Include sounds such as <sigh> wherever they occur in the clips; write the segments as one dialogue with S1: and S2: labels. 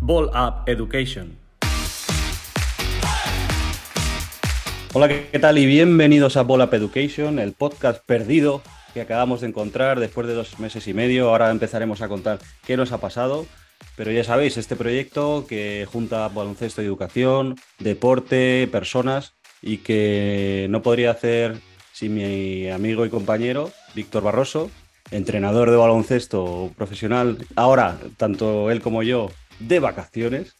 S1: Ball Up Education. Hola, ¿qué tal? Y bienvenidos a Ball Up Education, el podcast perdido que acabamos de encontrar después de dos meses y medio. Ahora empezaremos a contar qué nos ha pasado. Pero ya sabéis, este proyecto que junta baloncesto educación, deporte, personas y que no podría hacer sin mi amigo y compañero Víctor Barroso, entrenador de baloncesto profesional. Ahora, tanto él como yo de vacaciones,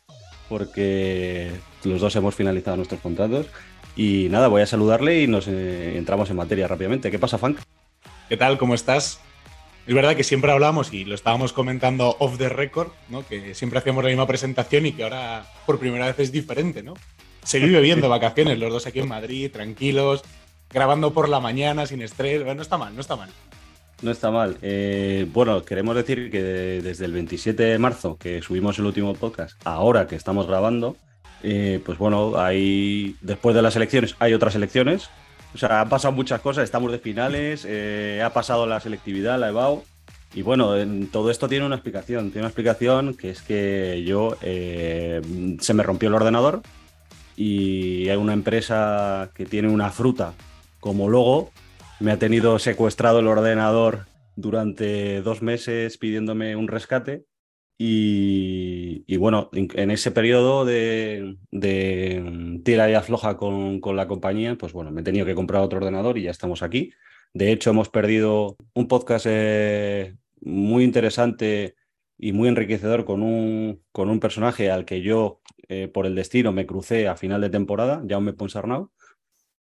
S1: porque los dos hemos finalizado nuestros contratos. Y nada, voy a saludarle y nos eh, entramos en materia rápidamente. ¿Qué pasa, Funk?
S2: ¿Qué tal? ¿Cómo estás? Es verdad que siempre hablamos y lo estábamos comentando off the record, ¿no? Que siempre hacíamos la misma presentación y que ahora por primera vez es diferente, ¿no? Se vive bien vacaciones, los dos aquí en Madrid, tranquilos, grabando por la mañana, sin estrés. no está mal, no está mal.
S1: No está mal. Eh, bueno, queremos decir que desde el 27 de marzo, que subimos el último podcast, ahora que estamos grabando, eh, pues bueno, hay después de las elecciones hay otras elecciones. O sea, han pasado muchas cosas, estamos de finales, eh, ha pasado la selectividad, la EBAU. Y bueno, en todo esto tiene una explicación. Tiene una explicación que es que yo se me rompió el ordenador y hay una empresa que tiene una fruta como logo me ha tenido secuestrado el ordenador durante dos meses pidiéndome un rescate. Y, bueno, en ese periodo de, tira y afloja con, la compañía, pues bueno, me he tenido que comprar otro ordenador y ya estamos aquí. De hecho, hemos perdido un podcast eh, muy interesante y muy enriquecedor con un, con un personaje al que yo, eh, por el destino, me crucé a final de temporada, Jaume Ponsarnau.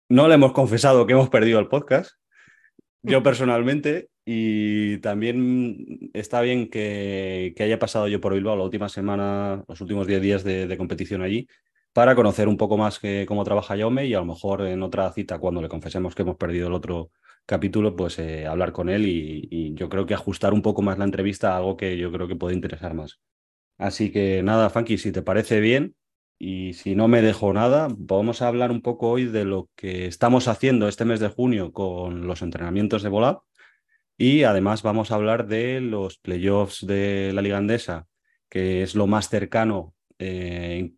S1: No le hemos confesado que hemos perdido el podcast, yo personalmente, y también está bien que, haya pasado yo por Bilbao la última semana, los últimos 10 días de, competición allí, para conocer un poco más que, cómo trabaja Jaume y a lo mejor en otra cita, cuando le confesemos que hemos perdido el otro capítulo, pues eh, hablar con él y, y, yo creo que ajustar un poco más la entrevista a algo que yo creo que puede interesar más. Así que nada, Funky, si te parece bien, y si no me dejo nada, vamos a hablar un poco hoy de lo que estamos haciendo este mes de junio con los entrenamientos de Volab. Y además vamos a hablar de los playoffs de la Liga Andesa, que es lo más cercano eh,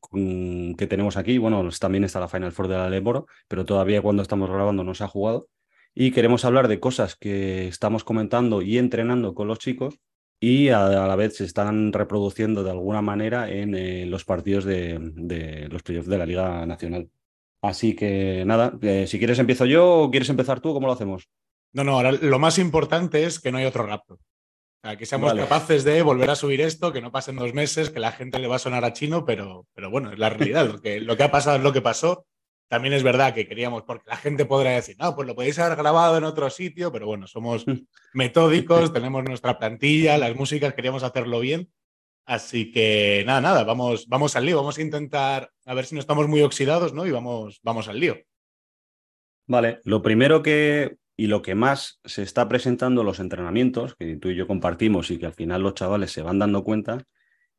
S1: que tenemos aquí. Bueno, también está la Final Four de la Leboro, pero todavía cuando estamos grabando no se ha jugado. Y queremos hablar de cosas que estamos comentando y entrenando con los chicos y a, la vez se están reproduciendo de alguna manera en eh, los partidos de, los playoffs de la Liga Nacional. Así que nada, eh, si quieres empiezo yo o quieres empezar tú, ¿cómo lo hacemos?
S2: No, no, ahora lo más importante es que no hay otro rapto. que seamos capaces de volver a subir esto, que no pasen dos meses, que la gente le va a sonar a chino, pero, pero bueno, es la realidad. Lo que, lo que ha pasado es lo que pasó también es verdad que queríamos, porque la gente podrá decir, no, pues lo podéis haber grabado en otro sitio, pero bueno, somos <laughs> metódicos, tenemos nuestra plantilla, las músicas, queríamos hacerlo bien. Así que nada, nada, vamos, vamos al lío, vamos a intentar a ver si no estamos muy oxidados, ¿no? Y vamos, vamos al lío.
S1: Vale, lo primero que y lo que más se está presentando en los entrenamientos, que tú y yo compartimos y que al final los chavales se van dando cuenta,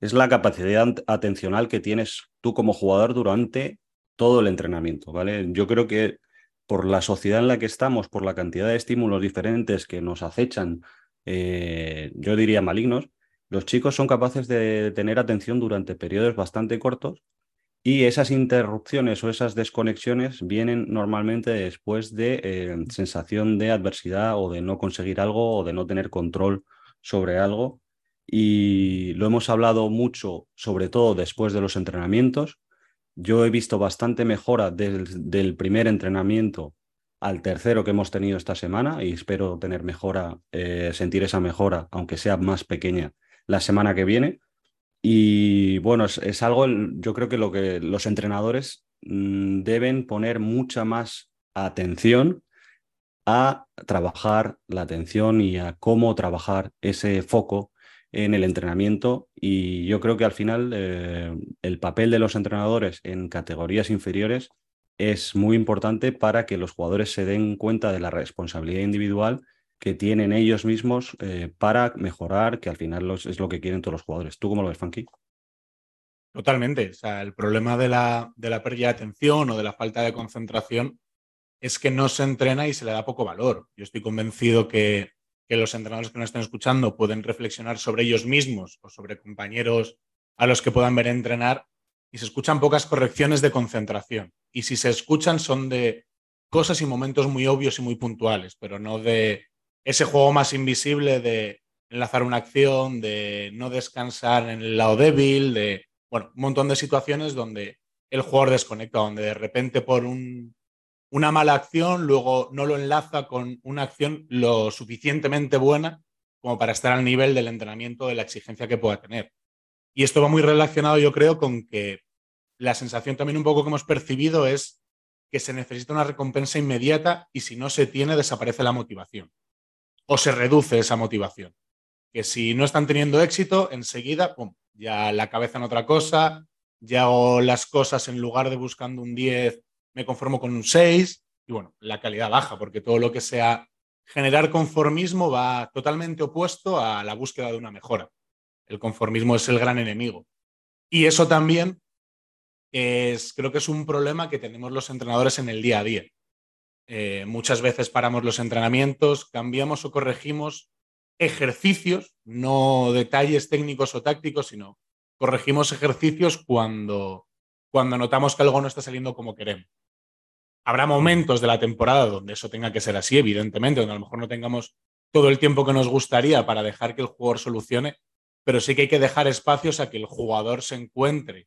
S1: es la capacidad atencional que tienes tú como jugador durante todo el entrenamiento, ¿vale? Yo creo que por la sociedad en la que estamos, por la cantidad de estímulos diferentes que nos acechan, eh, yo diría malignos, los chicos son capaces de tener atención durante periodos bastante cortos y esas interrupciones o esas desconexiones vienen normalmente después de eh, sensación de adversidad o de no conseguir algo o de no tener control sobre algo. Y lo hemos hablado mucho, sobre todo después de los entrenamientos, yo he visto bastante mejora del, primer entrenamiento al tercero que hemos tenido esta semana y espero tener mejora, eh, sentir esa mejora, aunque sea más pequeña, la semana que viene. Y bueno, es, algo, yo creo que lo que los entrenadores mm, deben poner mucha más atención a trabajar la atención y a cómo trabajar ese foco en el entrenamiento y yo creo que al final eh, el papel de los entrenadores en categorías inferiores es muy importante para que los jugadores se den cuenta de la responsabilidad individual que tienen ellos mismos eh, para mejorar, que al final es lo que quieren todos los jugadores. ¿Tú cómo lo ves, Funky?
S2: Totalmente. O sea, el problema de la, de la pérdida de atención o de la falta de concentración es que no se entrena y se le da poco valor. Yo estoy convencido que que los entrenadores que nos estén escuchando pueden reflexionar sobre ellos mismos o sobre compañeros a los que puedan ver entrenar y se escuchan pocas correcciones de concentración. Y si se escuchan son de cosas y momentos muy obvios y muy puntuales, pero no de ese juego más invisible de enlazar una acción, de no descansar en el lado débil, de, bueno, un montón de situaciones donde el jugador desconecta, donde de repente por una mala acción luego no lo enlaza con una acción lo suficientemente buena como para estar al nivel del entrenamiento, de la exigencia que pueda tener. Y esto va muy relacionado, yo creo, con que la sensación también un poco que hemos percibido es que se necesita una recompensa inmediata y si no se tiene desaparece la motivación o se reduce esa motivación. Que si no están teniendo éxito, enseguida, ya la cabeza en otra cosa, ya hago las cosas en lugar de buscando un 10, me conformo con un 6 y bueno, la calidad baja porque todo lo que sea generar conformismo va totalmente opuesto a la búsqueda de una mejora. El conformismo es el gran enemigo. Y eso también es, creo que es un problema que tenemos los entrenadores en el día a día. Eh, muchas veces paramos los entrenamientos, cambiamos o corregimos ejercicios, no detalles técnicos o tácticos, sino corregimos ejercicios cuando, cuando notamos que algo no está saliendo como queremos. Habrá momentos de la temporada donde eso tenga que ser así, evidentemente, donde a lo mejor no tengamos todo el tiempo que nos gustaría para dejar que el jugador solucione, pero sí que hay que dejar espacios a que el jugador se encuentre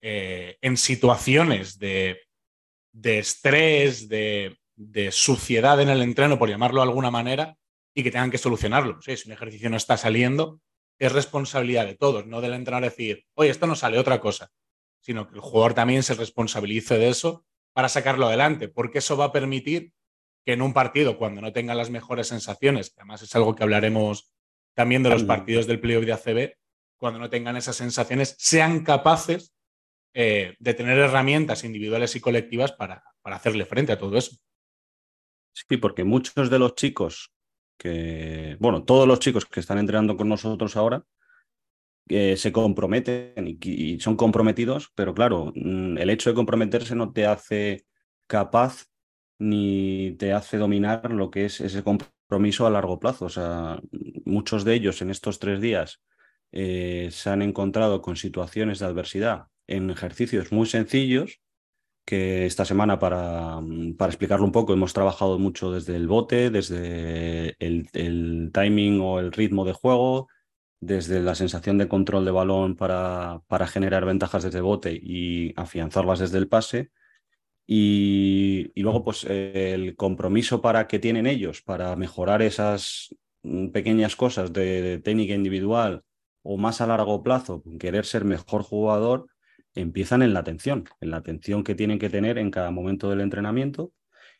S2: eh, en situaciones de, estrés, de, suciedad en el entreno, por llamarlo de alguna manera, y que tengan que solucionarlo. Si un ejercicio no está saliendo, es responsabilidad de todos, no del entrenador decir, oye, esto no sale, otra cosa, sino que el jugador también se responsabilice de eso para sacarlo adelante, porque eso va a permitir que en un partido, cuando no tenga las mejores sensaciones, que además es algo que hablaremos también de los partidos del playoff de ACB, cuando no tengan esas sensaciones, sean capaces eh, de tener herramientas individuales y colectivas para, para hacerle frente a todo eso.
S1: Sí, porque muchos de los chicos que, bueno, todos los chicos que están entrenando con nosotros ahora eh, se comprometen y, son comprometidos, pero claro, mm, el hecho de comprometerse no te hace capaz ni te hace dominar lo que es ese compromiso a largo plazo. O sea, muchos de ellos en estos tres días eh, se han encontrado con situaciones de adversidad en ejercicios muy sencillos que esta semana para, para, explicarlo un poco hemos trabajado mucho desde el bote, desde el, timing o el ritmo de juego, desde la sensación de control de balón para, para generar ventajas desde bote y afianzarlas desde el pase y, luego, pues el compromiso para que tienen ellos para mejorar esas mm, pequeñas cosas de, técnica individual o más a largo plazo, querer ser mejor jugador, empiezan en la atención, en la atención que tienen que tener en cada momento del entrenamiento.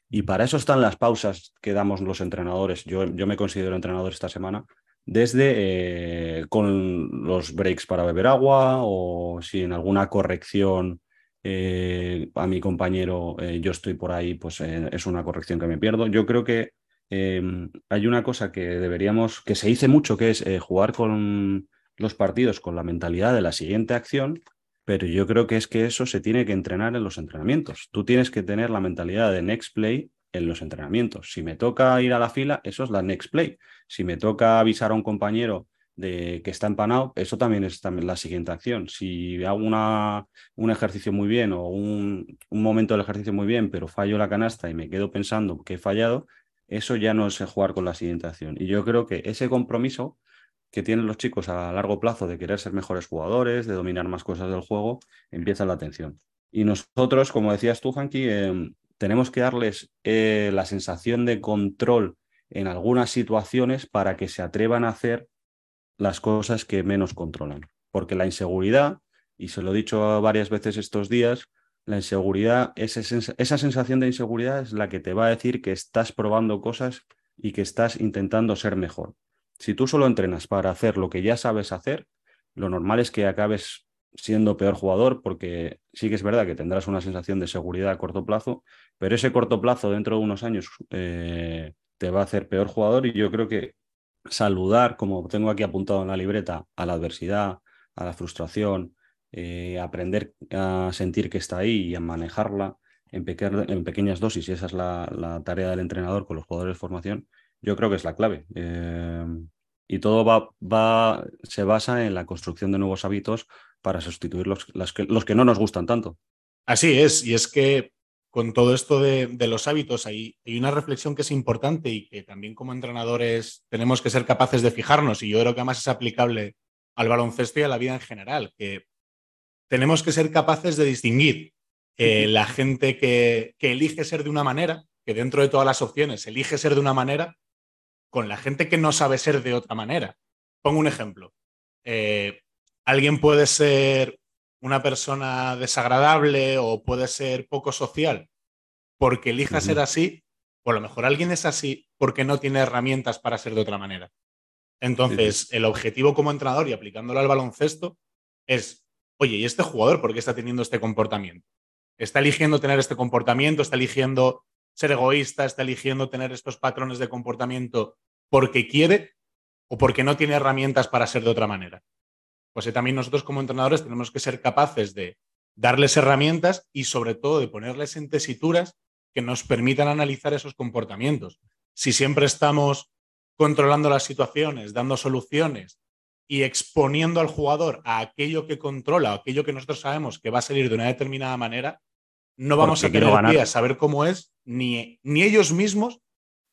S1: Y para eso están las pausas que damos los entrenadores. Yo, yo me considero entrenador esta semana, desde eh, con los breaks para beber agua o si en alguna corrección eh, a mi compañero eh, yo estoy por ahí, pues es una corrección que me pierdo. Yo creo que em, hay una cosa que deberíamos, que se dice mucho, que es jugar con los partidos con la mentalidad de la siguiente acción, pero yo creo que es que eso se tiene que entrenar en los entrenamientos. Tú tienes que tener la mentalidad de next play en los entrenamientos. Si me toca ir a la fila, eso es la next play. Si me toca avisar a un compañero de que está empanado, eso también es también la siguiente acción. Si hago una, un ejercicio muy bien o un, un, momento del ejercicio muy bien, pero fallo la canasta y me quedo pensando que he fallado, eso ya no es jugar con la siguiente acción. Y yo creo que ese compromiso que tienen los chicos a largo plazo de querer ser mejores jugadores, de dominar más cosas del juego, empieza la atención. Y nosotros, como decías tú, Hanky, tenemos que darles eh, la sensación de control en algunas situaciones para que se atrevan a hacer las cosas que menos controlan. Porque la inseguridad, y se lo he dicho varias veces estos días, la inseguridad, esa, esa sensación de inseguridad es la que te va a decir que estás probando cosas y que estás intentando ser mejor. Si tú solo entrenas para hacer lo que ya sabes hacer, lo normal es que acabes siendo peor jugador porque sí que es verdad que tendrás una sensación de seguridad a corto plazo, pero ese corto plazo dentro de unos años eh, te va a hacer peor jugador y yo creo que saludar, como tengo aquí apuntado en la libreta, a la adversidad, a la frustración, eh, aprender a sentir que está ahí y a manejarla en, pequeñas dosis, y esa es la, tarea del entrenador con los jugadores de formación, yo creo que es la clave. Eh, y todo va, se basa en la construcción de nuevos hábitos para sustituir los, que, los que no nos gustan tanto.
S2: Así es, y es que con todo esto de, los hábitos hay, hay, una reflexión que es importante y que también como entrenadores tenemos que ser capaces de fijarnos, y yo creo que además es aplicable al baloncesto y a la vida en general, que tenemos que ser capaces de distinguir eh, la gente que, que elige ser de una manera, que dentro de todas las opciones elige ser de una manera, con la gente que no sabe ser de otra manera. Pongo un ejemplo. Eh, alguien puede ser una persona desagradable o puede ser poco social porque elija ser así, o a lo mejor alguien es así porque no tiene herramientas para ser de otra manera. Entonces, el objetivo como entrenador y aplicándolo al baloncesto es, oye, ¿y este jugador por qué está teniendo este comportamiento? ¿Está eligiendo tener este comportamiento? ¿Está eligiendo ser egoísta? ¿Está eligiendo tener estos patrones de comportamiento porque quiere o porque no tiene herramientas para ser de otra manera? Pues también nosotros como entrenadores tenemos que ser capaces de darles herramientas y sobre todo de ponerles en tesituras que nos permitan analizar esos comportamientos. Si siempre estamos controlando las situaciones, dando soluciones y exponiendo al jugador a aquello que controla, a aquello que nosotros sabemos que va a salir de una determinada manera, no vamos a tener saber cómo es, ni, ni ellos mismos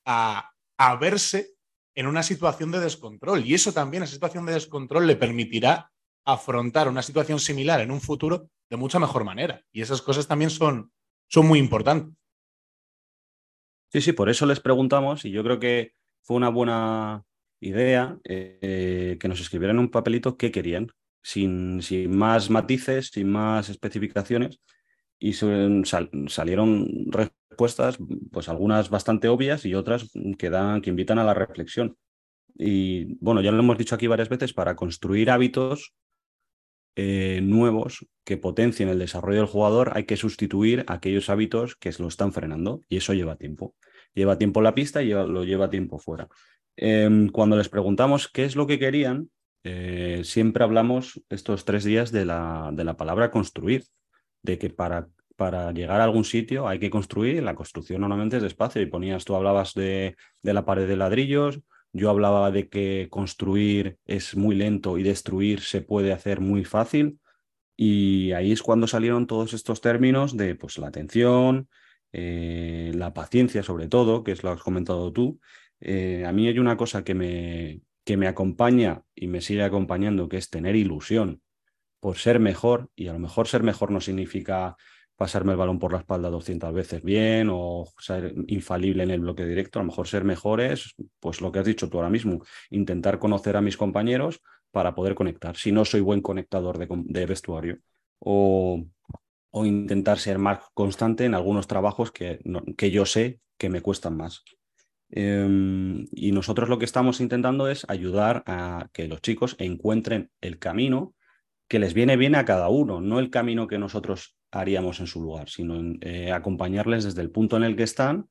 S2: a, a verse en una situación de descontrol. Y eso también, esa situación de descontrol, le permitirá afrontar una situación similar en un futuro de mucha mejor manera. Y esas cosas también son, son muy importantes.
S1: Sí, sí, por eso les preguntamos y yo creo que fue una buena idea eh, que nos escribieran un papelito qué querían, sin, sin, más matices, sin más especificaciones. Y salieron respuestas, pues algunas bastante obvias y otras que, dan, que invitan a la reflexión. Y bueno, ya lo hemos dicho aquí varias veces, para construir hábitos eh, nuevos que potencien el desarrollo del jugador, hay que sustituir aquellos hábitos que lo están frenando y eso lleva tiempo. Lleva tiempo la pista y lo lleva tiempo fuera. Em, cuando les preguntamos qué es lo que querían, eh, siempre hablamos estos tres días de la, de la palabra construir, de que para, para, llegar a algún sitio hay que construir, la construcción normalmente es despacio y ponías, tú hablabas de, de la pared de ladrillos, yo hablaba de que construir es muy lento y destruir se puede hacer muy fácil. Y ahí es cuando salieron todos estos términos de pues, la atención, eh, la paciencia sobre todo, que es lo que has comentado tú. Eh, a mí hay una cosa que me, que me acompaña y me sigue acompañando, que es tener ilusión por ser mejor. Y a lo mejor ser mejor no significa pasarme el balón por la espalda 200 veces bien o ser infalible en el bloque directo. A lo mejor ser mejor es, pues lo que has dicho tú ahora mismo, intentar conocer a mis compañeros para poder conectar. Si no soy buen conectador de, vestuario o, o, intentar ser más constante en algunos trabajos que, que yo sé que me cuestan más. Em, y nosotros lo que estamos intentando es ayudar a que los chicos encuentren el camino que les viene bien a cada uno, no el camino que nosotros haríamos en su lugar, sino eh, acompañarles desde el punto en el que están,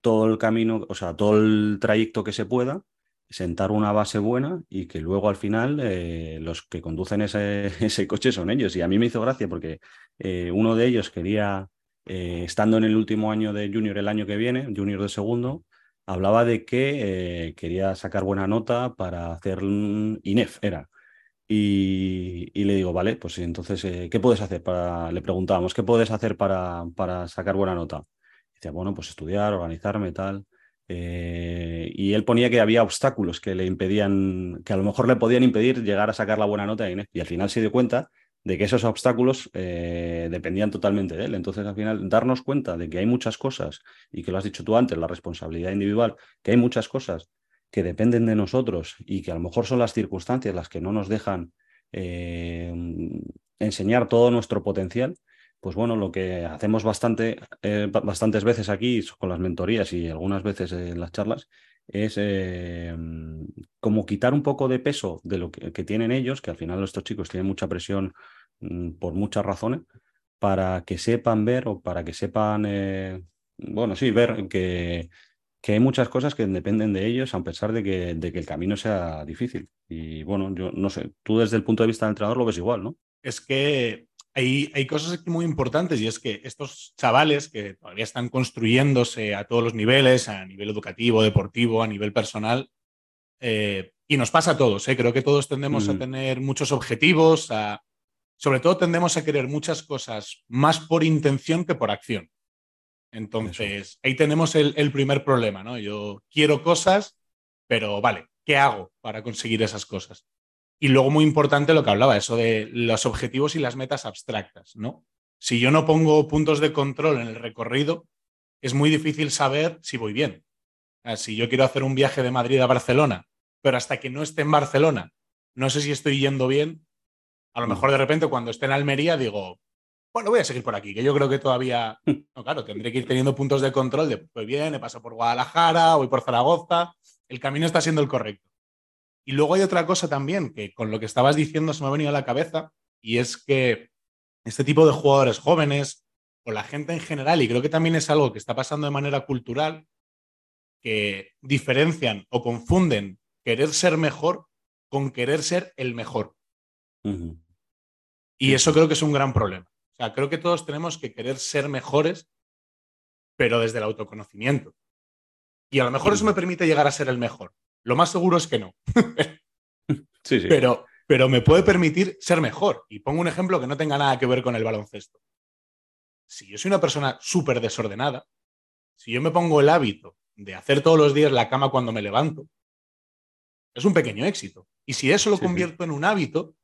S1: todo el camino, o sea, todo el trayecto que se pueda, sentar una base buena y que luego al final eh, los que conducen ese, <laughs> ese, coche son ellos. Y a mí me hizo gracia porque eh, uno de ellos quería, estando en el último año de junior el año que viene, junior de segundo, hablaba de que quería sacar buena nota para hacer INEF, era y, le digo, vale, pues entonces, eh, ¿qué puedes hacer para, le preguntábamos, ¿qué puedes hacer para, para sacar buena nota? decía, bueno, pues estudiar, organizarme, tal. Eh, y él ponía que había obstáculos que le impedían, que a lo mejor le podían impedir llegar a sacar la buena nota y al final se dio cuenta de que esos obstáculos eh, dependían totalmente de él. Entonces, al final, darnos cuenta de que hay muchas cosas, y que lo has dicho tú antes, la responsabilidad individual, que hay muchas cosas que dependen de nosotros y que a lo mejor son las circunstancias las que no nos dejan eh, enseñar todo nuestro potencial, pues bueno, lo que hacemos bastante, eh, bastantes veces aquí con las mentorías y algunas veces en las charlas es eh, como quitar un poco de peso de lo que, tienen ellos, que al final estos chicos tienen mucha presión mm, por muchas razones, para que sepan ver o para que sepan, bueno, sí, ver que que hay muchas cosas que dependen de ellos, a pesar de que, de que el camino sea difícil. Y bueno, yo no sé, tú desde el punto de vista del entrenador lo ves igual, ¿no?
S2: Es que hay, hay cosas aquí muy importantes y es que estos chavales que todavía están construyéndose a todos los niveles, a nivel educativo, deportivo, a nivel personal, eh, y nos pasa a todos, ¿eh? creo que todos tendemos a
S1: Mm.
S2: tener muchos objetivos, a- sobre todo tendemos a querer muchas cosas más por intención que por acción. Entonces, ahí tenemos el, el primer problema, ¿no? Yo quiero cosas, pero vale, ¿qué hago para conseguir esas cosas? Y luego muy importante lo que hablaba, eso de los objetivos y las metas abstractas, ¿no? Si yo no pongo puntos de control en el recorrido, es muy difícil saber si voy bien. Sea, Si yo quiero hacer un viaje de Madrid a Barcelona, pero hasta que no esté en Barcelona, no sé si estoy yendo bien, a lo
S1: Mm.
S2: mejor de repente cuando esté en Almería digo, bueno, voy a seguir por aquí, que yo creo que todavía, <laughs> no, claro, tendré que ir teniendo puntos de control de, pues bien, he pasado por Guadalajara, voy por Zaragoza, el camino está siendo el correcto. Y luego hay otra cosa también que con lo que estabas diciendo se me ha venido a la cabeza y es que este tipo de jugadores jóvenes o la gente en general, y creo que también es algo que está pasando de manera cultural, que diferencian o confunden querer ser mejor con querer ser el mejor. Y eso creo que es un gran problema. O sea, creo que todos tenemos que querer ser mejores, pero desde el autoconocimiento. Y a lo mejor eso me permite llegar a ser el mejor. Lo más seguro es que no. <laughs>
S1: Sí, sí.
S2: pero, pero me puede permitir ser mejor. Y pongo un ejemplo que no tenga nada que ver con el baloncesto. Si yo soy una persona súper desordenada, si yo me pongo el hábito de hacer todos los días la cama cuando me levanto, es un pequeño éxito. Y si eso lo
S1: Sí, sí.
S2: convierto en un hábito,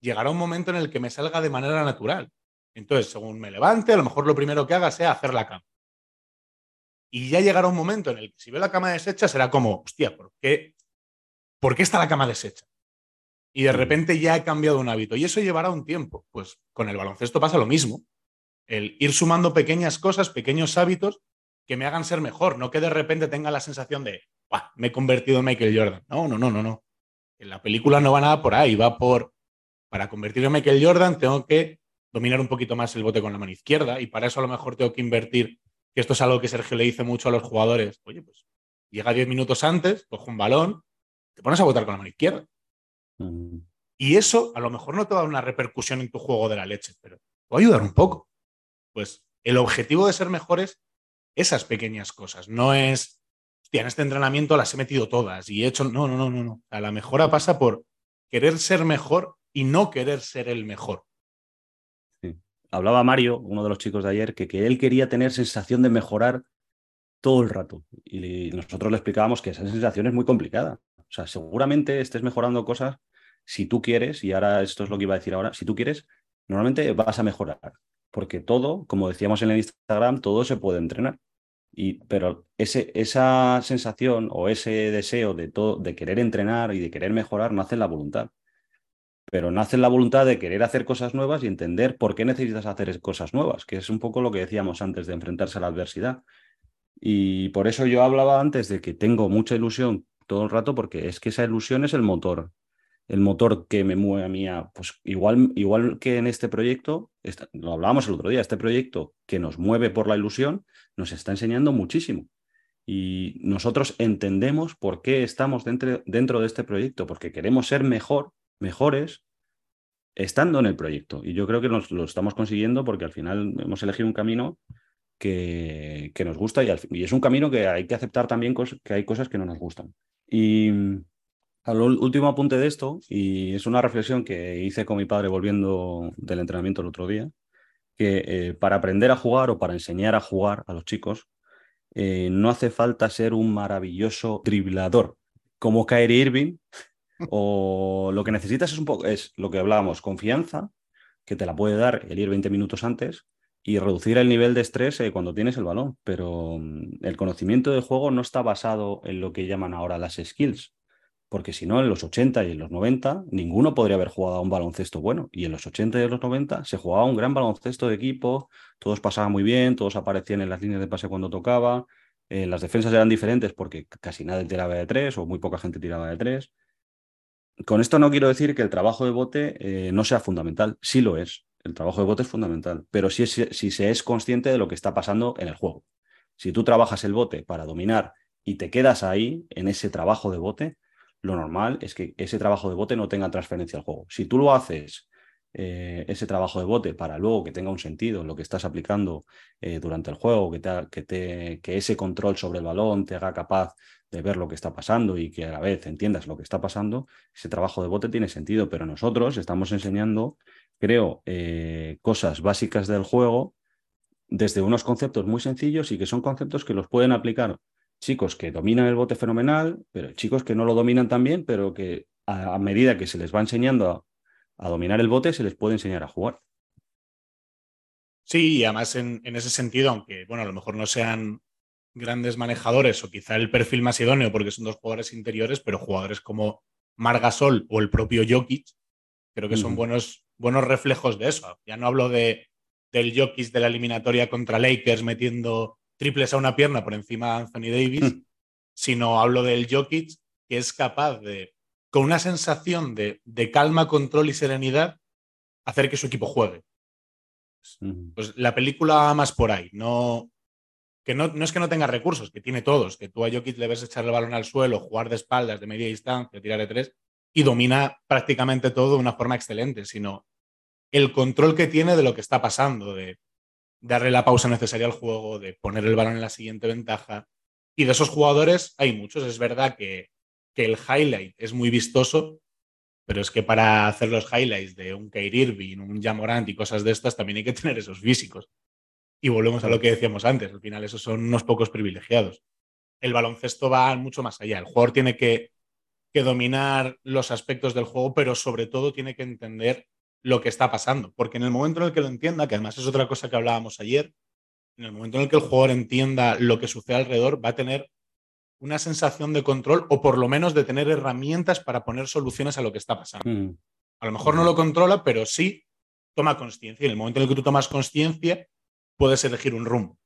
S2: llegará un momento en el que me salga de manera natural. Entonces, según me levante, a lo mejor lo primero que haga sea hacer la cama. Y ya llegará un momento en el que si veo la cama deshecha será como, hostia, ¿por qué, ¿por qué está la cama deshecha? Y de
S1: Ujú.
S2: repente ya he cambiado un hábito. Y eso llevará un tiempo. Pues con el baloncesto pasa lo mismo. El ir sumando pequeñas cosas, pequeños hábitos que me hagan ser mejor. No que de repente tenga la sensación de, "Buah, me he convertido en Michael Jordan. No, no, no, no, no. En la película no va nada por ahí. Va por, para convertirme en Michael Jordan tengo que dominar un poquito más el bote con la mano izquierda. Y para eso a lo mejor tengo que invertir, que esto es algo que Sergio le dice mucho a los jugadores. Oye, pues llega 10 minutos antes, coge un balón, te pones a botar con la mano izquierda.
S1: Ujú.
S2: Y eso a lo mejor no te va a dar una repercusión en tu juego de la leche, pero te va a ayudar un poco. Pues el objetivo de ser mejor es esas pequeñas cosas. No es, hostia, en este entrenamiento las he metido todas y he hecho. No, no, no, no. no. O sea, la mejora pasa por querer ser mejor y no querer ser el mejor.
S1: Hablaba Mario, uno de los chicos de ayer, que, que él quería tener sensación de mejorar todo el rato. Y nosotros le explicábamos que esa sensación es muy complicada. O sea, seguramente estés mejorando cosas si tú quieres, y ahora esto es lo que iba a decir ahora, si tú quieres, normalmente vas a mejorar. Porque todo, como decíamos en el Instagram, todo se puede entrenar. Y, pero ese, esa sensación o ese deseo de, todo, de querer entrenar y de querer mejorar nace en la voluntad. Pero nace la voluntad de querer hacer cosas nuevas y entender por qué necesitas hacer cosas nuevas, que es un poco lo que decíamos antes de enfrentarse a la adversidad. Y por eso yo hablaba antes de que tengo mucha ilusión todo el rato, porque es que esa ilusión es el motor, el motor que me mueve a mí. A, pues igual, igual que en este proyecto, lo hablábamos el otro día, este proyecto que nos mueve por la ilusión nos está enseñando muchísimo. Y nosotros entendemos por qué estamos dentro, dentro de este proyecto, porque queremos ser mejor, mejores estando en el proyecto. Y yo creo que nos, lo estamos consiguiendo porque al final hemos elegido un camino que, que nos gusta y, es un camino que hay que aceptar también que hay cosas que no nos gustan. Y al último apunte de esto, y es una reflexión que hice con mi padre volviendo del entrenamiento el otro día, que eh, para aprender a jugar o para enseñar a jugar a los chicos, eh, no hace falta ser un maravilloso driblador como Kyrie Irving, o lo que necesitas es un poco, es lo que hablábamos, confianza, que te la puede dar el ir 20 minutos antes, y reducir el nivel de estrés eh, cuando tienes el balón. Pero um, el conocimiento del juego no está basado en lo que llaman ahora las skills, porque si no, en los 80 y en los 90, ninguno podría haber jugado a un baloncesto bueno. Y en los 80 y en los 90 se jugaba un gran baloncesto de equipo, todos pasaban muy bien, todos aparecían en las líneas de pase cuando tocaba, eh, las defensas eran diferentes porque casi nadie tiraba de tres o muy poca gente tiraba de tres. Con esto no quiero decir que el trabajo de bote eh, no sea fundamental, sí lo es. El trabajo de bote es fundamental, pero si, se es consciente de lo que está pasando en el juego. Si tú trabajas el bote para dominar y te quedas ahí, en ese trabajo de bote, lo normal es que ese trabajo de bote no tenga transferencia al juego. Si tú lo haces eh, ese trabajo de bote para luego que tenga un sentido lo que estás aplicando eh, durante el juego, que, que ese control sobre el balón te haga capaz de ver lo que está pasando y que a la vez entiendas lo que está pasando, ese trabajo de bote tiene sentido, pero nosotros estamos enseñando, creo, eh, cosas básicas del juego desde unos conceptos muy sencillos y que son conceptos que los pueden aplicar chicos que dominan el bote fenomenal, pero chicos que no lo dominan tan bien, pero que a, medida que se les va enseñando a, dominar el bote, se les puede enseñar a jugar.
S2: Sí, y además en, ese sentido, aunque bueno, a lo mejor no sean grandes manejadores o quizá el perfil más idóneo porque son dos jugadores interiores, pero jugadores como Margasol o el propio Jokic, creo que son buenos, buenos reflejos de eso. Ya no hablo de, del Jokic de la eliminatoria contra Lakers metiendo triples a una pierna por encima de Anthony Davis, hmm. sino hablo del Jokic que es capaz de, con una sensación de, calma, control y serenidad, hacer que su equipo juegue. Pues la película más por ahí, no, que no, no, es que no tenga recursos, que tiene todos, que tú a Jokic le ves echar el balón al suelo, jugar de espaldas, de media distancia, tirar de tres, y domina prácticamente todo de una forma excelente, sino el control que tiene de lo que está pasando, de darle la pausa necesaria al juego, de poner el balón en la siguiente ventaja. Y de esos jugadores hay muchos. Es verdad que, que el highlight es muy vistoso, pero es que para hacer los highlights de un Kyrie Irving, un Jamorant y cosas de estas, también hay que tener esos físicos. Y volvemos a lo que decíamos antes, al final esos son unos pocos privilegiados. El baloncesto va mucho más allá. El jugador tiene que, que dominar los aspectos del juego, pero sobre todo tiene que entender lo que está pasando. Porque en el momento en el que lo entienda, que además es otra cosa que hablábamos ayer, en el momento en el que el jugador entienda lo que sucede alrededor, va a tener una sensación de control o por lo menos de tener herramientas para poner soluciones a lo que está pasando. Mm. A lo mejor no lo controla, pero sí toma conciencia. Y en el momento en el que tú tomas conciencia, puedes elegir un rumbo.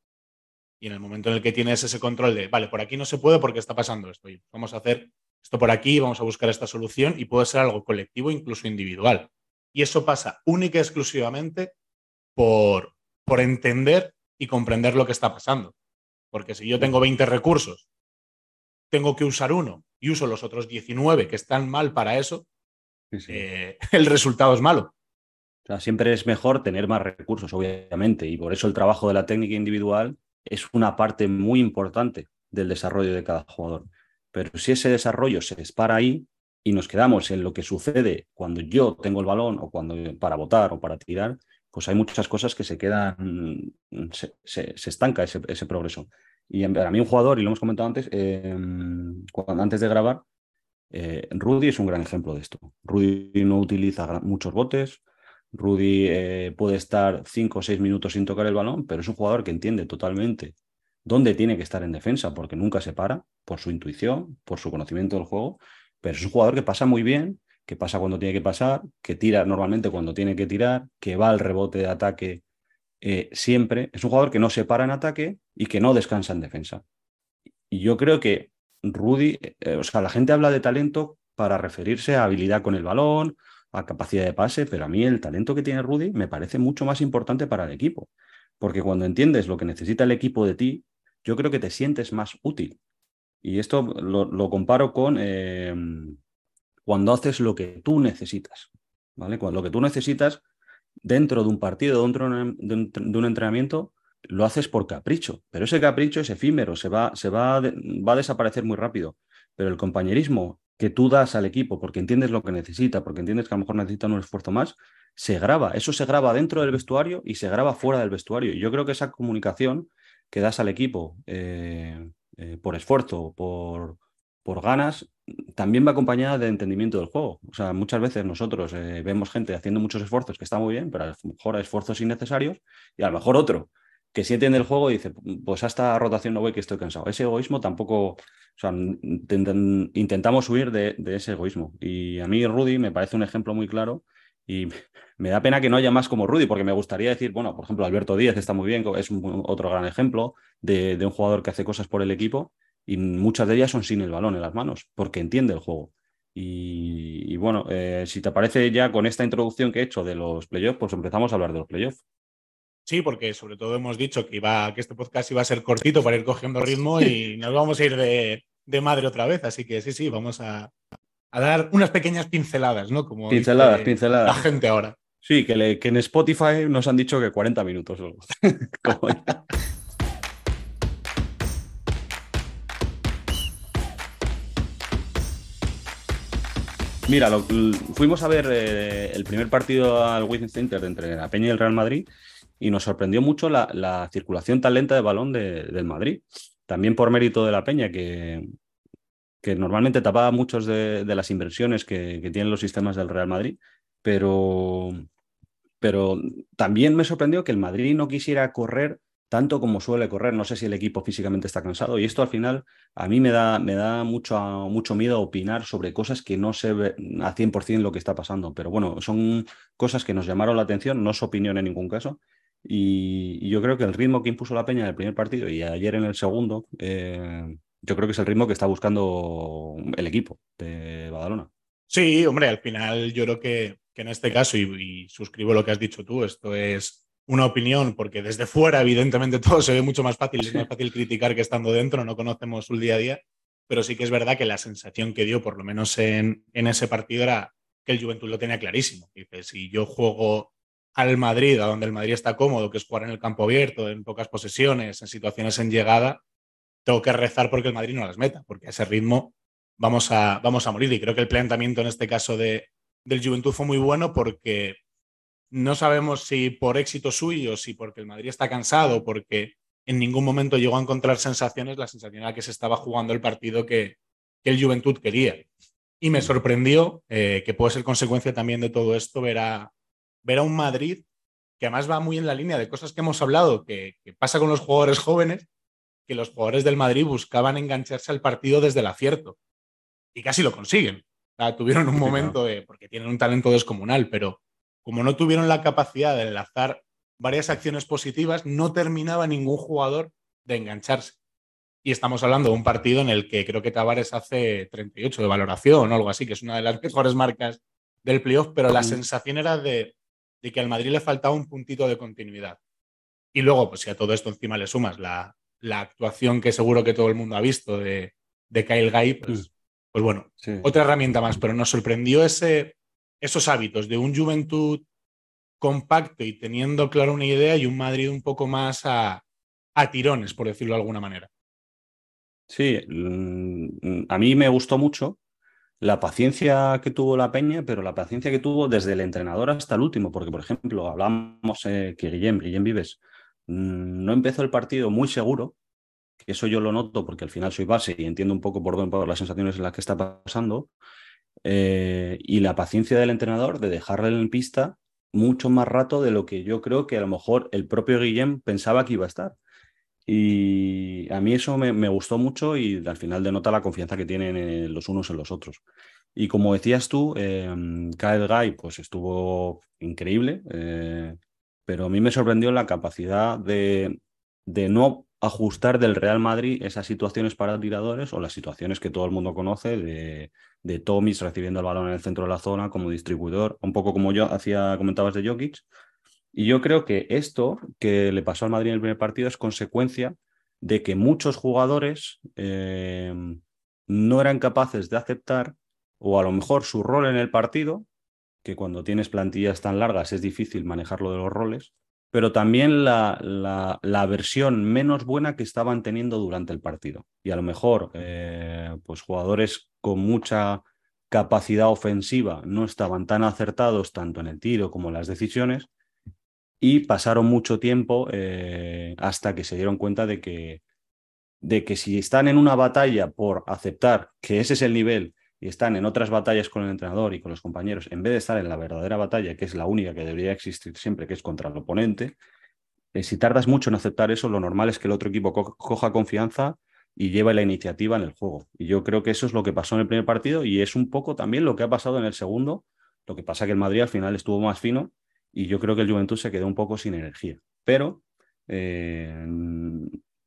S2: Y en el momento en el que tienes ese control de, vale, por aquí no se puede porque está pasando esto. Y vamos a hacer esto por aquí, vamos a buscar esta solución y puede ser algo colectivo, incluso individual. Y eso pasa única y exclusivamente por, por entender y comprender lo que está pasando. Porque si yo tengo 20 recursos, tengo que usar uno y uso los otros 19 que están mal para eso, eh, <laughs> el resultado es malo.
S1: Siempre es mejor tener más recursos, obviamente, y por eso el trabajo de la técnica individual es una parte muy importante del desarrollo de cada jugador. Pero si ese desarrollo se dispara ahí, y nos quedamos en lo que sucede cuando yo tengo el balón o cuando para votar o para tirar, pues hay muchas cosas que se quedan, se, estanca ese, progreso. Y para mí un jugador, y lo hemos comentado antes, em, antes de grabar, eh, Rudy es un gran ejemplo de esto. Rudy no utiliza muchos botes, Rudy eh, puede estar cinco o seis minutos sin tocar el balón, pero es un jugador que entiende totalmente dónde tiene que estar en defensa, porque nunca se para, por su intuición, por su conocimiento del juego, pero es un jugador que pasa muy bien, que pasa cuando tiene que pasar, que tira normalmente cuando tiene que tirar, que va al rebote de ataque eh, siempre. Es un jugador que no se para en ataque y que no descansa en defensa. Y yo creo que Rudy, eh, o sea, la gente habla de talento para referirse a habilidad con el balón, a capacidad de pase, pero a mí el talento que tiene Rudy me parece mucho más importante para el equipo. Porque cuando entiendes lo que necesita el equipo de ti, yo creo que te sientes más útil. Y esto lo, comparo con eh, cuando haces lo que tú necesitas. ¿vale? Cuando lo que tú necesitas dentro de un partido, dentro de un, entrenamiento, lo haces por capricho. Pero ese capricho es efímero, se, va, se va, va a desaparecer muy rápido. Pero el compañerismo que tú das al equipo porque entiendes lo que necesita, porque entiendes que a lo mejor necesita un esfuerzo más, se graba. Eso se graba dentro del vestuario y se graba fuera del vestuario. Y yo creo que esa comunicación que das al equipo eh, eh, por esfuerzo, por, por ganas, también va acompañada de entendimiento del juego. O sea, muchas veces nosotros eh, vemos gente haciendo muchos esfuerzos que está muy bien, pero a lo mejor esfuerzos innecesarios, y a lo mejor otro que si entiende el juego y dice, pues hasta rotación no voy que estoy cansado. Ese egoísmo tampoco, o sea, intentamos huir de, de, ese egoísmo. Y a mí Rudy me parece un ejemplo muy claro y me da pena que no haya más como Rudy, porque me gustaría decir, bueno, por ejemplo, Alberto Díaz está muy bien, es otro gran ejemplo de, un jugador que hace cosas por el equipo y muchas de ellas son sin el balón en las manos, porque entiende el juego. Y, bueno, eh, si te parece ya con esta introducción que he hecho de los playoffs, pues empezamos a hablar de los playoffs.
S2: Sí, porque sobre todo hemos dicho que, iba, que este podcast iba a ser cortito para ir cogiendo ritmo y <laughs> nos vamos a ir de, de madre otra vez. Así que sí, sí, vamos a, a dar unas pequeñas pinceladas, ¿no?
S1: Como pinceladas, pinceladas.
S2: La gente ahora.
S1: Sí, que, que, en Spotify nos han dicho que 40 minutos solo. <laughs> Mira, fuimos a ver eh, el primer partido al Wizzing Center entre la Peña y el Real Madrid y nos sorprendió mucho la, circulación tan lenta de balón del Madrid. También por mérito de la Peña, que, que normalmente tapaba muchas de, las inversiones que, tienen los sistemas del Real Madrid, pero, pero también me sorprendió que el Madrid no quisiera correr tanto como suele correr. No sé si el equipo físicamente está cansado. Y esto al final a mí me da, me da mucho, mucho miedo opinar sobre cosas que no sé a 100% lo que está pasando. Pero bueno, son cosas que nos llamaron la atención, no es opinión en ningún caso. Y, yo creo que el ritmo que impuso la Peña en el primer partido y ayer en el segundo, eh, yo creo que es el ritmo que está buscando el equipo de Badalona.
S2: Sí, hombre, al final yo creo que, en este caso, y, suscribo lo que has dicho tú, esto es una opinión, porque desde fuera, evidentemente, <laughs> todo se ve mucho más fácil, es más fácil criticar que estando dentro, no conocemos su día a día, pero sí que es verdad que la sensación que dio, por lo menos en, en ese partido, era que el Juventud lo tenía clarísimo. Dice, si yo juego al Madrid, a donde el Madrid está cómodo, que es jugar en el campo abierto, en pocas posesiones, en situaciones en llegada, tengo que rezar porque el Madrid no las meta, porque a ese ritmo vamos a, vamos a morir. Y creo que el planteamiento en este caso de, del Juventud fue muy bueno porque no sabemos si por éxito suyo, si porque el Madrid está cansado, porque en ningún momento llegó a encontrar sensaciones, la sensación era que se estaba jugando el partido que, el Juventud quería. Y me sorprendió, eh, que puede ser consecuencia también de todo esto, ver a, ver a un Madrid que además va muy en la línea de cosas que hemos hablado, que, pasa con los jugadores jóvenes, que los jugadores del Madrid buscaban engancharse al partido desde el acierto. Y casi lo consiguen. tuvieron un momento de, porque tienen un talento descomunal, pero como no tuvieron la capacidad de enlazar varias acciones positivas, no terminaba ningún jugador de engancharse. Y estamos hablando de un partido en el que creo que Tavares hace 38 de valoración o algo así, que es una de las <laughs> mejores marcas del playoff, pero la sensación era de de que al Madrid le faltaba un puntito de continuidad. Y luego, pues si a todo esto encima le sumas la, la actuación que seguro que todo el mundo ha visto de, de Kyle Guy, pues, mm. pues bueno, otra herramienta más, pero nos sorprendió ese, esos hábitos de un Juventud compacto y teniendo claro una idea y un Madrid un poco más a, a tirones, por decirlo de alguna manera.
S1: Sí, mm, a mí me gustó mucho la paciencia que tuvo la Peña, pero la paciencia que tuvo desde el entrenador hasta el último, porque por ejemplo, hablamos eh, que Guillem, Guillem Vives, mm, no empezó el partido muy seguro, que eso yo lo noto porque al final soy base y entiendo un poco por, por las sensaciones en las que está pasando, eh, y la paciencia del entrenador de dejarle en pista mucho más rato de lo que yo creo que a lo mejor el propio Guillem pensaba que iba a estar. Y a mí eso me, gustó mucho y al final denota la confianza que tienen los unos en los otros. Y como decías tú, eh, Kyle Guy pues estuvo increíble, eh, pero a mí me sorprendió la capacidad de, de no ajustar del Real Madrid esas situaciones para tiradores o las situaciones que todo el mundo conoce de, de Tomis recibiendo el balón en el centro de la zona como distribuidor, un poco como yo hacía, comentabas de Jokic, y yo creo que esto que le pasó al Madrid en el primer partido es consecuencia de que muchos jugadores eh, no eran capaces de aceptar, o a lo mejor su rol en el partido, que cuando tienes plantillas tan largas es difícil manejarlo de los roles, pero también la, la, versión menos buena que estaban teniendo durante el partido. Y a lo mejor, eh, pues jugadores con mucha capacidad ofensiva no estaban tan acertados tanto en el tiro como en las decisiones, y pasaron mucho tiempo eh, hasta que se dieron cuenta de que, de que si están en una batalla por aceptar que ese es el nivel y están en otras batallas con el entrenador y con los compañeros, en vez de estar en la verdadera batalla, que es la única que debería existir siempre, que es contra el oponente, eh, si tardas mucho en aceptar eso, lo normal es que el otro equipo coja confianza y lleve la iniciativa en el juego. Y yo creo que eso es lo que pasó en el primer partido y es un poco también lo que ha pasado en el segundo. Lo que pasa que el Madrid al final estuvo más fino y yo creo que el Juventud se quedó un poco sin energía. Pero eh,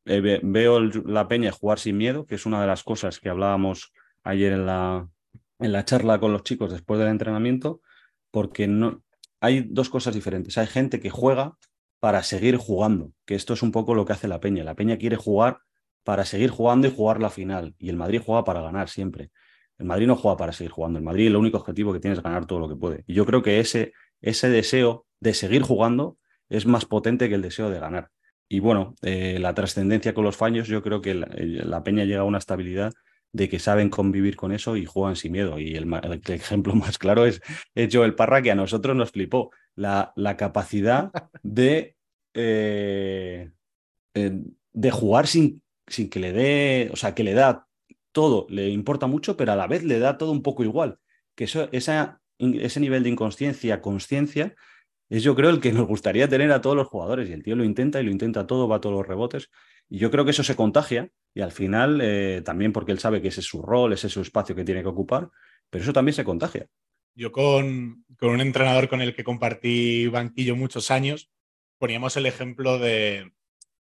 S1: eh, veo la Peña jugar sin miedo, que es una de las cosas que hablábamos ayer en la, en la charla con los chicos después del entrenamiento, porque no, hay dos cosas diferentes. Hay gente que juega para seguir jugando, que esto es un poco lo que hace la Peña. La Peña quiere jugar para seguir jugando y jugar la final, y el Madrid juega para ganar siempre. El Madrid no juega para seguir jugando. El Madrid el único objetivo que tiene es ganar todo lo que puede. Y yo creo que ese, ese deseo de seguir jugando es más potente que el deseo de ganar. Y bueno, eh, la trascendencia con los fallos, yo creo que la, Peña llega a una estabilidad de que saben convivir con eso y juegan sin miedo. Y el, ejemplo <laughs> más claro es, es, Joel Parra, que a nosotros nos flipó. La, la capacidad <laughs> de, eh, de jugar sin, sin que le dé, o sea, que le da todo, le importa mucho, pero a la vez le da todo un poco igual. Que eso, esa, ese nivel de inconsciencia, conciencia, es yo creo el que nos gustaría tener a todos los jugadores. Y el tío lo intenta y lo intenta todo, va a todos los rebotes. Y yo creo que eso se contagia y al final eh, también porque él sabe que ese es su rol, ese es su espacio que tiene que ocupar, pero eso también se contagia.
S2: Yo con, con un entrenador con el que compartí banquillo muchos años, poníamos el ejemplo de,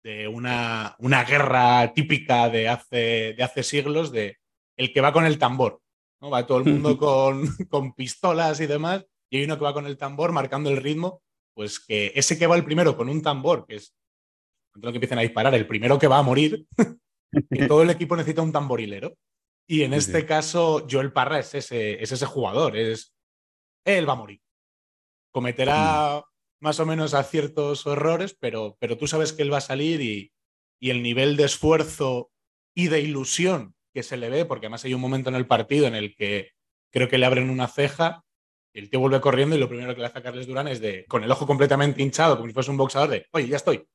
S2: de una, una guerra típica de hace, de hace siglos, de el que va con el tambor. ¿No? Va todo el mundo <laughs> con, con pistolas y demás, y hay uno que va con el tambor marcando el ritmo, pues que ese que va el primero con un tambor, que es lo que empiecen a disparar, el primero que va a morir, <laughs> todo el equipo necesita un tamborilero. Y en este caso, Joel Parra es ese, es ese jugador, es él va a morir. Cometerá más o menos a ciertos errores, pero, pero tú sabes que él va a salir y, y el nivel de esfuerzo y de ilusión que se le ve, porque además hay un momento en el partido en el que creo que le abren una ceja, el tío vuelve corriendo y lo primero que le hace a Carles Durán es de, con el ojo completamente hinchado, como si fuese un boxeador, de, oye, ya estoy.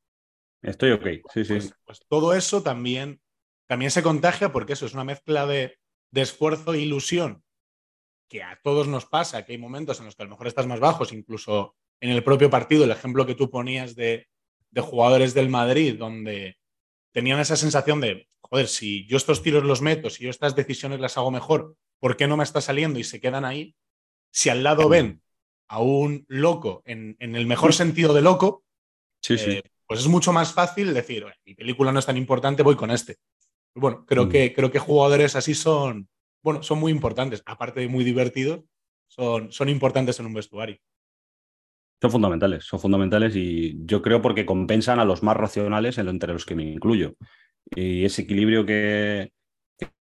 S1: Estoy ok, sí, sí.
S2: Pues, pues, todo eso también, también se contagia porque eso es una mezcla de, de esfuerzo e ilusión que a todos nos pasa, que hay momentos en los que a lo mejor estás más bajos, incluso en el propio partido, el ejemplo que tú ponías de, jugadores del Madrid, donde tenían esa sensación de, joder, si yo estos tiros los meto, si yo estas decisiones las hago mejor, ¿por qué no me está saliendo y se quedan ahí? Si al lado ven a un loco, en, el mejor sentido de loco, eh, pues es mucho más fácil decir, mi película no es tan importante, voy con este. Bueno, creo, mm. que, creo que jugadores así son, bueno, son muy importantes, aparte de muy divertidos, son, son importantes en un vestuario.
S1: Son fundamentales, son fundamentales y yo creo porque compensan a los más racionales entre los que me incluyo. Y ese equilibrio que,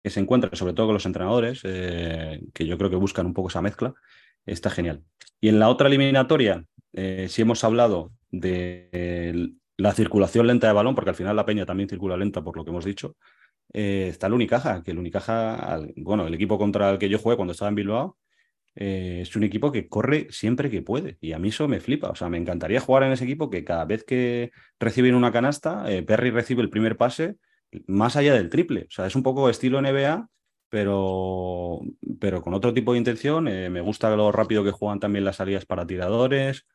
S1: se encuentra, sobre todo con los entrenadores, eh, que yo creo que buscan un poco esa mezcla, está genial. Y en la otra eliminatoria, eh, si hemos hablado de la circulación lenta de balón, porque al final la peña también circula lenta, por lo que hemos dicho, eh, está el Unicaja, que el Unicaja, bueno, el equipo contra el que yo jugué cuando estaba en Bilbao, eh, es un equipo que corre siempre que puede y a mí eso me flipa. O sea, me encantaría jugar en ese equipo que cada vez que reciben una canasta, eh, Perry recibe el primer pase más allá del triple. O sea, es un poco estilo NBA, pero, pero con otro tipo de intención. Eh, me gusta lo rápido que juegan también las salidas para tiradores.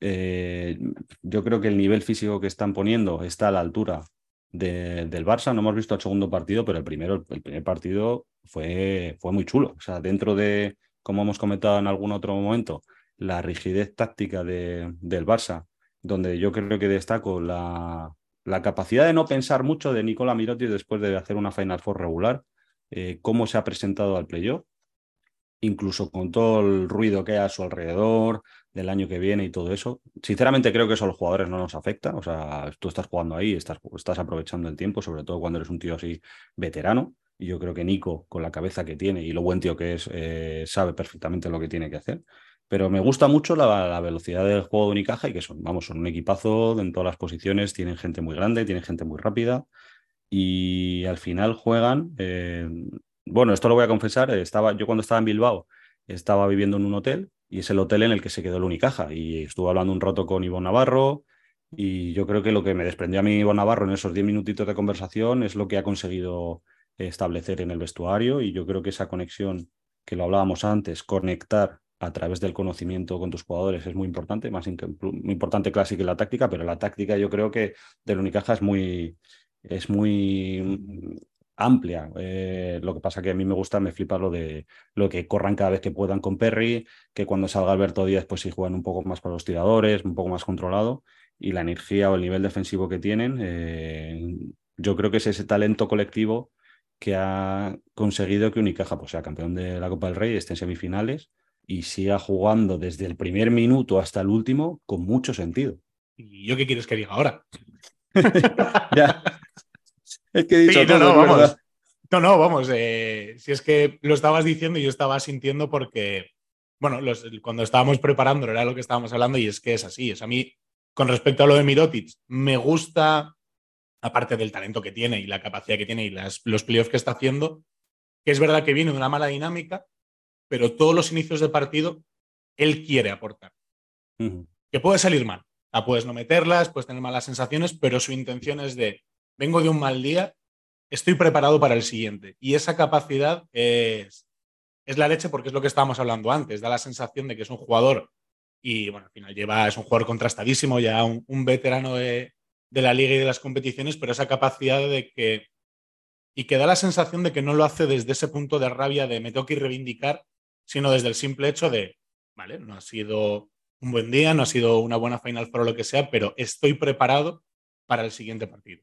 S1: yo creo que el nivel físico que están poniendo está a la altura del Barça. No hemos visto el segundo partido, pero el, primero, el primer partido fue, fue muy chulo. O sea, dentro de, como hemos comentado en algún otro momento, la rigidez táctica de, del Barça, donde yo creo que destaco la, la, capacidad de no pensar mucho de Nicola Mirotti después de hacer una Final Four regular, eh, cómo se ha presentado al playoff, incluso con todo el ruido que hay a su alrededor del año que viene y todo eso. Sinceramente creo que eso a los jugadores no nos afecta, o sea, tú estás jugando ahí, estás, estás aprovechando el tiempo, sobre todo cuando eres un tío así veterano. Y yo creo que Nico, con la cabeza que tiene y lo buen tío que es, eh, sabe perfectamente lo que tiene que hacer. Pero me gusta mucho la, velocidad del juego de Unicaja y que son, vamos, son un equipazo en todas las posiciones, tienen gente muy grande, tienen gente muy rápida y al final juegan. Eh, bueno, esto lo voy a confesar, estaba, yo cuando estaba en Bilbao estaba viviendo en un hotel y es el hotel en el que se quedó el Unicaja y estuve hablando un rato con Ivonne Navarro y yo creo que lo que me desprendió a mí Ivonne Navarro en esos 10 minutitos de conversación es lo que ha conseguido establecer en el vestuario y yo creo que esa conexión que lo hablábamos antes, conectar a través del conocimiento con tus jugadores es muy importante, más muy importante clásica que la táctica, pero la táctica yo creo que del Unicaja es muy, es muy mm, amplia. Eh, lo que pasa que a mí me gusta, me flipa lo de lo que corran cada vez que puedan con Perry, que cuando salga Alberto Díaz, pues si juegan un poco más para los tiradores, un poco más controlado, y la energía o el nivel defensivo que tienen, eh, yo creo que es ese talento colectivo que ha conseguido que Unicaja pues, sea campeón de la Copa del Rey, esté en semifinales y siga jugando desde el primer minuto hasta el último con mucho sentido.
S2: ¿Y yo qué quieres que diga ahora? <laughs>
S1: ya. Es que he dicho
S2: no, no, vamos. No, no, vamos. Eh, si es que lo estabas diciendo y yo estaba sintiendo porque bueno, cuando estábamos preparando era lo que estábamos hablando y es que es así. Es a mí, con respecto a lo de Mirotic, me gusta, aparte del talento que tiene y la capacidad que tiene y los playoffs que está haciendo, que es verdad que viene de una mala dinámica, pero todos los inicios de partido él quiere aportar. Que puede salir mal. La puedes no meterlas, puedes tener malas sensaciones, pero su intención es de, vengo de un mal día, estoy preparado para el siguiente. Y esa capacidad es, es la leche porque es lo que estábamos hablando antes. Da la sensación de que es un jugador y, bueno, al final lleva, es un jugador contrastadísimo, ya un, veterano de, de, la liga y de las competiciones, pero esa capacidad de que. Y que da la sensación de que no lo hace desde ese punto de rabia de me tengo que reivindicar, sino desde el simple hecho de, vale, no ha sido un buen día, no ha sido una buena Final o lo que sea, pero estoy preparado para el siguiente partido.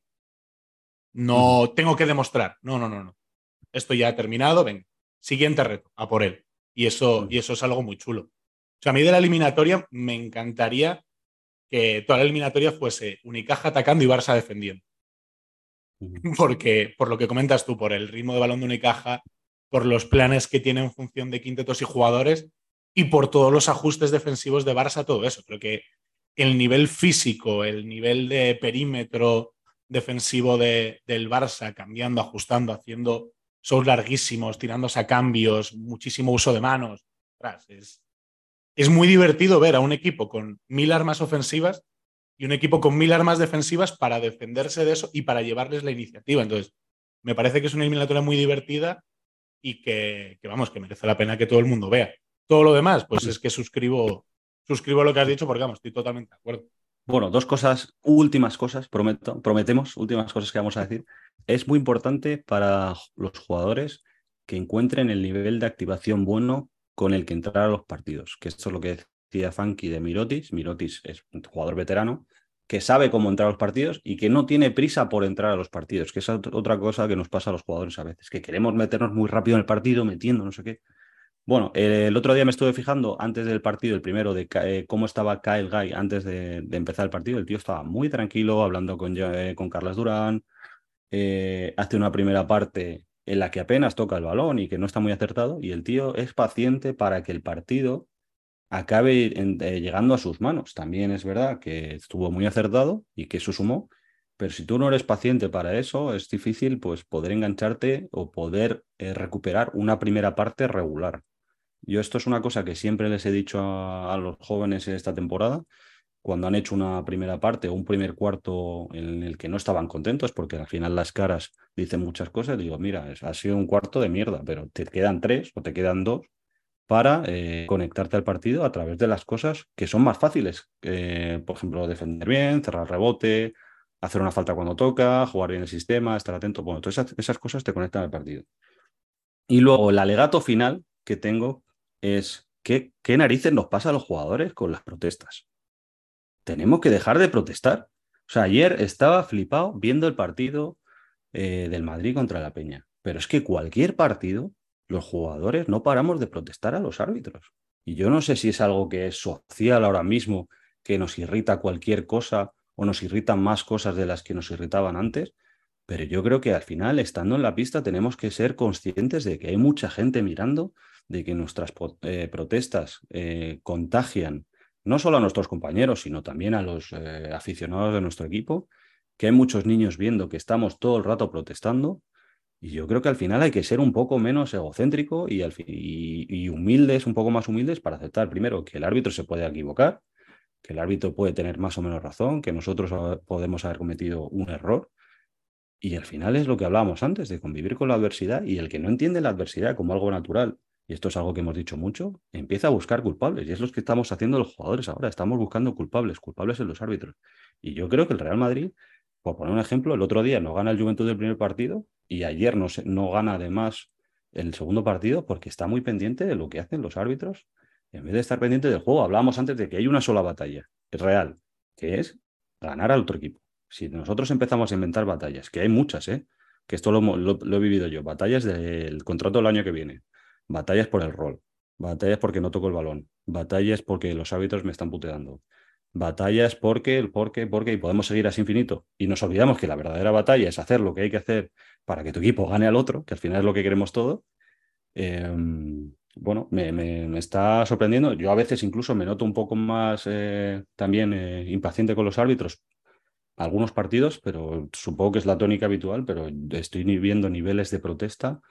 S2: No tengo que demostrar, no, no, no, no. Esto ya ha terminado, ven, siguiente reto, a por él. Y eso, y eso es algo muy chulo. O sea, a mí de la eliminatoria me encantaría que toda la eliminatoria fuese Unicaja atacando y Barça defendiendo. Porque, por lo que comentas tú, por el ritmo de balón de Unicaja, por los planes que tiene en función de quintetos y jugadores y por todos los ajustes defensivos de Barça, todo eso. Creo que el nivel físico, el nivel de perímetro defensivo de, del Barça, cambiando, ajustando, haciendo shows larguísimos, tirándose a cambios, muchísimo uso de manos. Es, es muy divertido ver a un equipo con mil armas ofensivas y un equipo con mil armas defensivas para defenderse de eso y para llevarles la iniciativa. Entonces, me parece que es una eliminatoria muy divertida y que, vamos, que merece la pena que todo el mundo vea. Todo lo demás, pues es que suscribo, suscribo lo que has dicho porque, vamos, estoy totalmente de acuerdo.
S1: Bueno, dos cosas, últimas cosas, prometo, prometemos, últimas cosas que vamos a decir. Es muy importante para los jugadores que encuentren el nivel de activación bueno con el que entrar a los partidos, que esto es lo que decía Funky de Mirotis. Mirotis es un jugador veterano que sabe cómo entrar a los partidos y que no tiene prisa por entrar a los partidos, que es otra cosa que nos pasa a los jugadores a veces, que queremos meternos muy rápido en el partido, metiendo no sé qué. Bueno, el otro día me estuve fijando antes del partido, el primero, de eh, cómo estaba Kyle Guy antes de, empezar el partido. El tío estaba muy tranquilo, hablando con, eh, con Carlos Durán. Eh, hace una primera parte en la que apenas toca el balón y que no está muy acertado. Y el tío es paciente para que el partido acabe llegando a sus manos. También es verdad que estuvo muy acertado y que eso sumó, pero si tú no eres paciente para eso, es difícil pues, poder engancharte o poder eh, recuperar una primera parte regular. Yo esto es una cosa que siempre les he dicho a, los jóvenes en esta temporada, cuando han hecho una primera parte o un primer cuarto en el que no estaban contentos, porque al final las caras dicen muchas cosas, digo, mira, ha sido un cuarto de mierda, pero te quedan tres o te quedan dos para eh, conectarte al partido a través de las cosas que son más fáciles. Eh, por ejemplo, defender bien, cerrar rebote, hacer una falta cuando toca, jugar bien el sistema, estar atento. Bueno, todas esas, cosas te conectan al partido. Y luego el alegato final que tengo es ¿qué, qué narices nos pasa a los jugadores con las protestas. Tenemos que dejar de protestar. O sea, ayer estaba flipado viendo el partido eh, del Madrid contra la Peña. Pero es que cualquier partido los jugadores no paramos de protestar a los árbitros. Y yo no sé si es algo que es social ahora mismo, que nos irrita cualquier cosa o nos irritan más cosas de las que nos irritaban antes, pero yo creo que al final, estando en la pista, tenemos que ser conscientes de que hay mucha gente mirando, de que nuestras eh, protestas eh, contagian no solo a nuestros compañeros, sino también a los eh, aficionados de nuestro equipo, que hay muchos niños viendo que estamos todo el rato protestando y yo creo que al final hay que ser un poco menos egocéntrico y, humildes, un poco más humildes para aceptar primero que el árbitro se puede equivocar, que el árbitro puede tener más o menos razón, que nosotros podemos haber cometido un error. Y al final es lo que hablábamos antes, de convivir con la adversidad y el que no entiende la adversidad como algo natural, y esto es algo que hemos dicho mucho, empieza a buscar culpables. Y es lo que estamos haciendo los jugadores ahora, estamos buscando culpables, culpables en los árbitros. Y yo creo que el Real Madrid, por poner un ejemplo, el otro día no gana el Juventud del primer partido y ayer no, no gana además el segundo partido porque está muy pendiente de lo que hacen los árbitros en vez de estar pendiente del juego. Hablábamos antes de que hay una sola batalla, es real, que es ganar al otro equipo. Si nosotros empezamos a inventar batallas, que hay muchas, ¿eh? que esto lo, lo, he vivido yo, batallas del contrato del año que viene, batallas por el rol, batallas porque no toco el balón, batallas porque los árbitros me están puteando, batallas porque, el porque, porque, y podemos seguir así infinito. Y nos olvidamos que la verdadera batalla es hacer lo que hay que hacer para que tu equipo gane al otro, que al final es lo que queremos todo. Em, bueno, me, está sorprendiendo. Yo a veces incluso me noto un poco más eh, también eh, impaciente con los árbitros. Algunos partidos, pero supongo que es la tónica habitual, pero estoy viendo niveles de protesta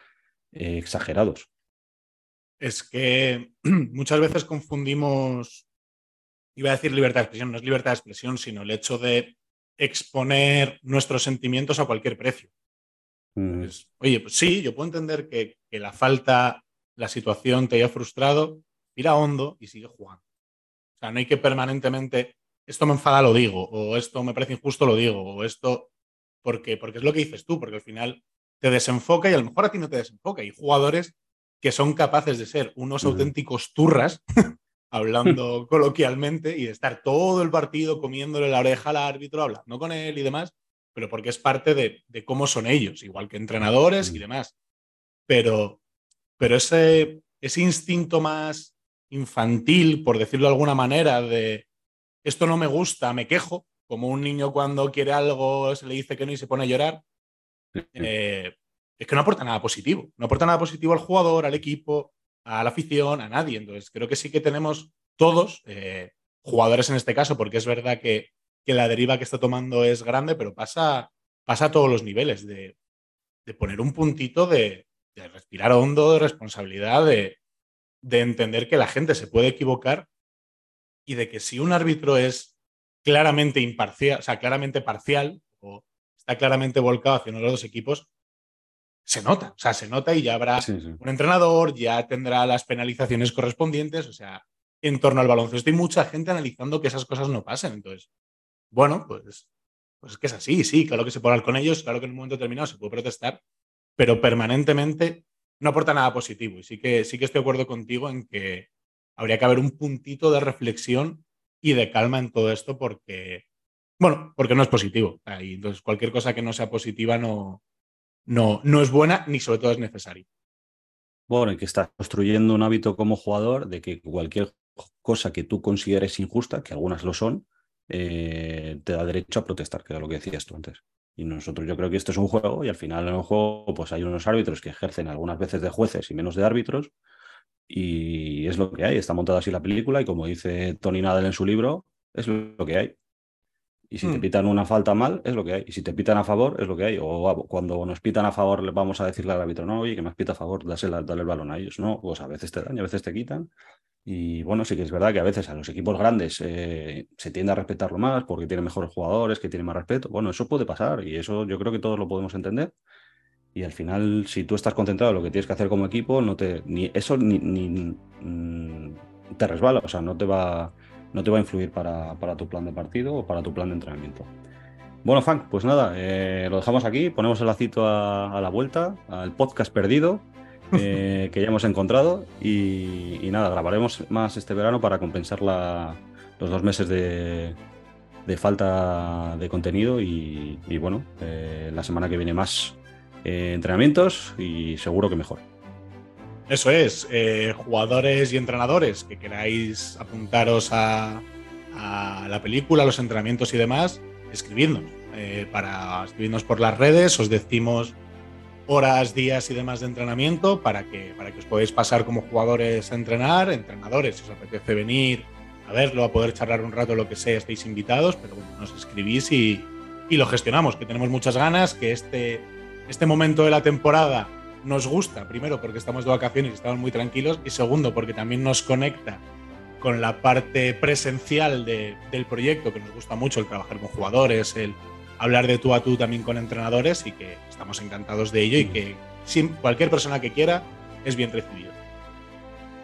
S1: eh, exagerados.
S2: Es que <clears throat> muchas veces confundimos, iba a decir libertad de expresión, no es libertad de expresión, sino el hecho de exponer nuestros sentimientos a cualquier precio. Mm. Pues, oye, pues sí, yo puedo entender que, que la falta la situación te haya frustrado, mira hondo y sigue jugando. O sea, no hay que permanentemente, esto me enfada, lo digo, o esto me parece injusto, lo digo, o esto, porque, porque es lo que dices tú, porque al final te desenfoca y a lo mejor a ti no te desenfoca. Hay jugadores que son capaces de ser unos auténticos turras, <laughs> hablando <laughs> coloquialmente, y de estar todo el partido comiéndole la oreja al árbitro, hablando con él y demás, pero porque es parte de, de cómo son ellos, igual que entrenadores y demás. Pero, pero ese, ese instinto más infantil, por decirlo de alguna manera, de esto no me gusta, me quejo, como un niño cuando quiere algo se le dice que no y se pone a llorar, eh, es que no aporta nada positivo. No aporta nada positivo al jugador, al equipo, a la afición, a nadie. Entonces, creo que sí que tenemos todos, eh, jugadores en este caso, porque es verdad que, que, la deriva que está tomando es grande, pero pasa, pasa a todos los niveles de, de poner un puntito de, de respirar hondo, de responsabilidad, de, entender que la gente se puede equivocar y de que si un árbitro es claramente imparcial, o sea, claramente parcial o está claramente volcado hacia uno de los dos equipos, se nota, o sea, se nota y ya habrá un entrenador, ya tendrá las penalizaciones correspondientes, o sea, en torno al baloncesto hay mucha gente analizando que esas cosas no pasen. Entonces, bueno, pues, pues es que es así, sí, claro que se puede hablar con ellos, claro que en un momento determinado se puede protestar, pero permanentemente no aporta nada positivo. Y sí que, sí que estoy de acuerdo contigo en que habría que haber un puntito de reflexión y de calma en todo esto porque, bueno, porque no es positivo. Y entonces cualquier cosa que no sea positiva no, no, no es buena ni sobre todo es necesaria.
S1: Bueno, y que estás construyendo un hábito como jugador de que cualquier cosa que tú consideres injusta, que algunas lo son, eh, te da derecho a protestar, que era lo que decías tú antes. Y nosotros yo creo que esto es un juego y al final en un juego pues hay unos árbitros que ejercen algunas veces de jueces y menos de árbitros y es lo que hay, está montada así la película y como dice Tony Nadal en su libro, es lo que hay. Y si te hmm. pitan una falta mal, es lo que hay. Y si te pitan a favor, es lo que hay. O cuando nos pitan a favor, le vamos a decirle al árbitro, no, oye, que me has pita a favor, dásela, dale el balón a ellos. No, pues a veces te dan y a veces te quitan. Y bueno, sí que es verdad que a veces a los equipos grandes eh, se tiende a respetarlo más porque tienen mejores jugadores, que tienen más respeto. Bueno, eso puede pasar y eso yo creo que todos lo podemos entender. Y al final, si tú estás concentrado en lo que tienes que hacer como equipo, no te, ni eso ni, mm, te resbala, o sea, no te va, no te va a influir para, tu plan de partido o para tu plan de entrenamiento. Bueno, Frank, pues nada, eh, lo dejamos aquí, ponemos el lacito a la vuelta, al podcast perdido <laughs> eh, que ya hemos encontrado y, nada, grabaremos más este verano para compensar los dos meses de, falta de contenido y, bueno, eh, la semana que viene más eh, entrenamientos y seguro que mejor.
S2: Eso es, jugadores y entrenadores que queráis apuntaros a, la película, los entrenamientos y demás, escribidnos. para escribirnos por las redes, os decimos horas, días y demás de entrenamiento para que, para que os podáis pasar como jugadores a entrenar, entrenadores, si os apetece venir a verlo, a poder charlar un rato, lo que sea, estáis invitados, pero bueno, nos escribís y, y lo gestionamos, que tenemos muchas ganas, que este, este momento de la temporada nos gusta, primero porque estamos de vacaciones y estamos muy tranquilos, y segundo porque también nos conecta con la parte presencial de, del proyecto, que nos gusta mucho el trabajar con jugadores, el hablar de tú a tú también con entrenadores y que estamos encantados de ello y que cualquier persona que quiera es bien recibido.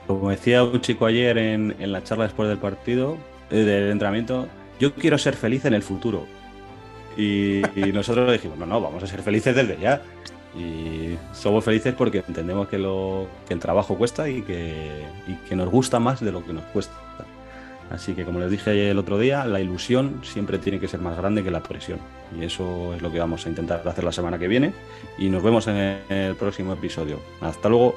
S1: Como decía un chico ayer en, la charla después del partido, eh, del entrenamiento, yo quiero ser feliz en el futuro. Y, nosotros dijimos, no, no, vamos a ser felices desde ya. Y somos felices porque entendemos que, lo, que el trabajo cuesta y que, y que nos gusta más de lo que nos cuesta. Así que como les dije el otro día, la ilusión siempre tiene que ser más grande que la presión. Y eso es lo que vamos a intentar hacer la semana que viene. Y nos vemos en el próximo episodio. Hasta luego.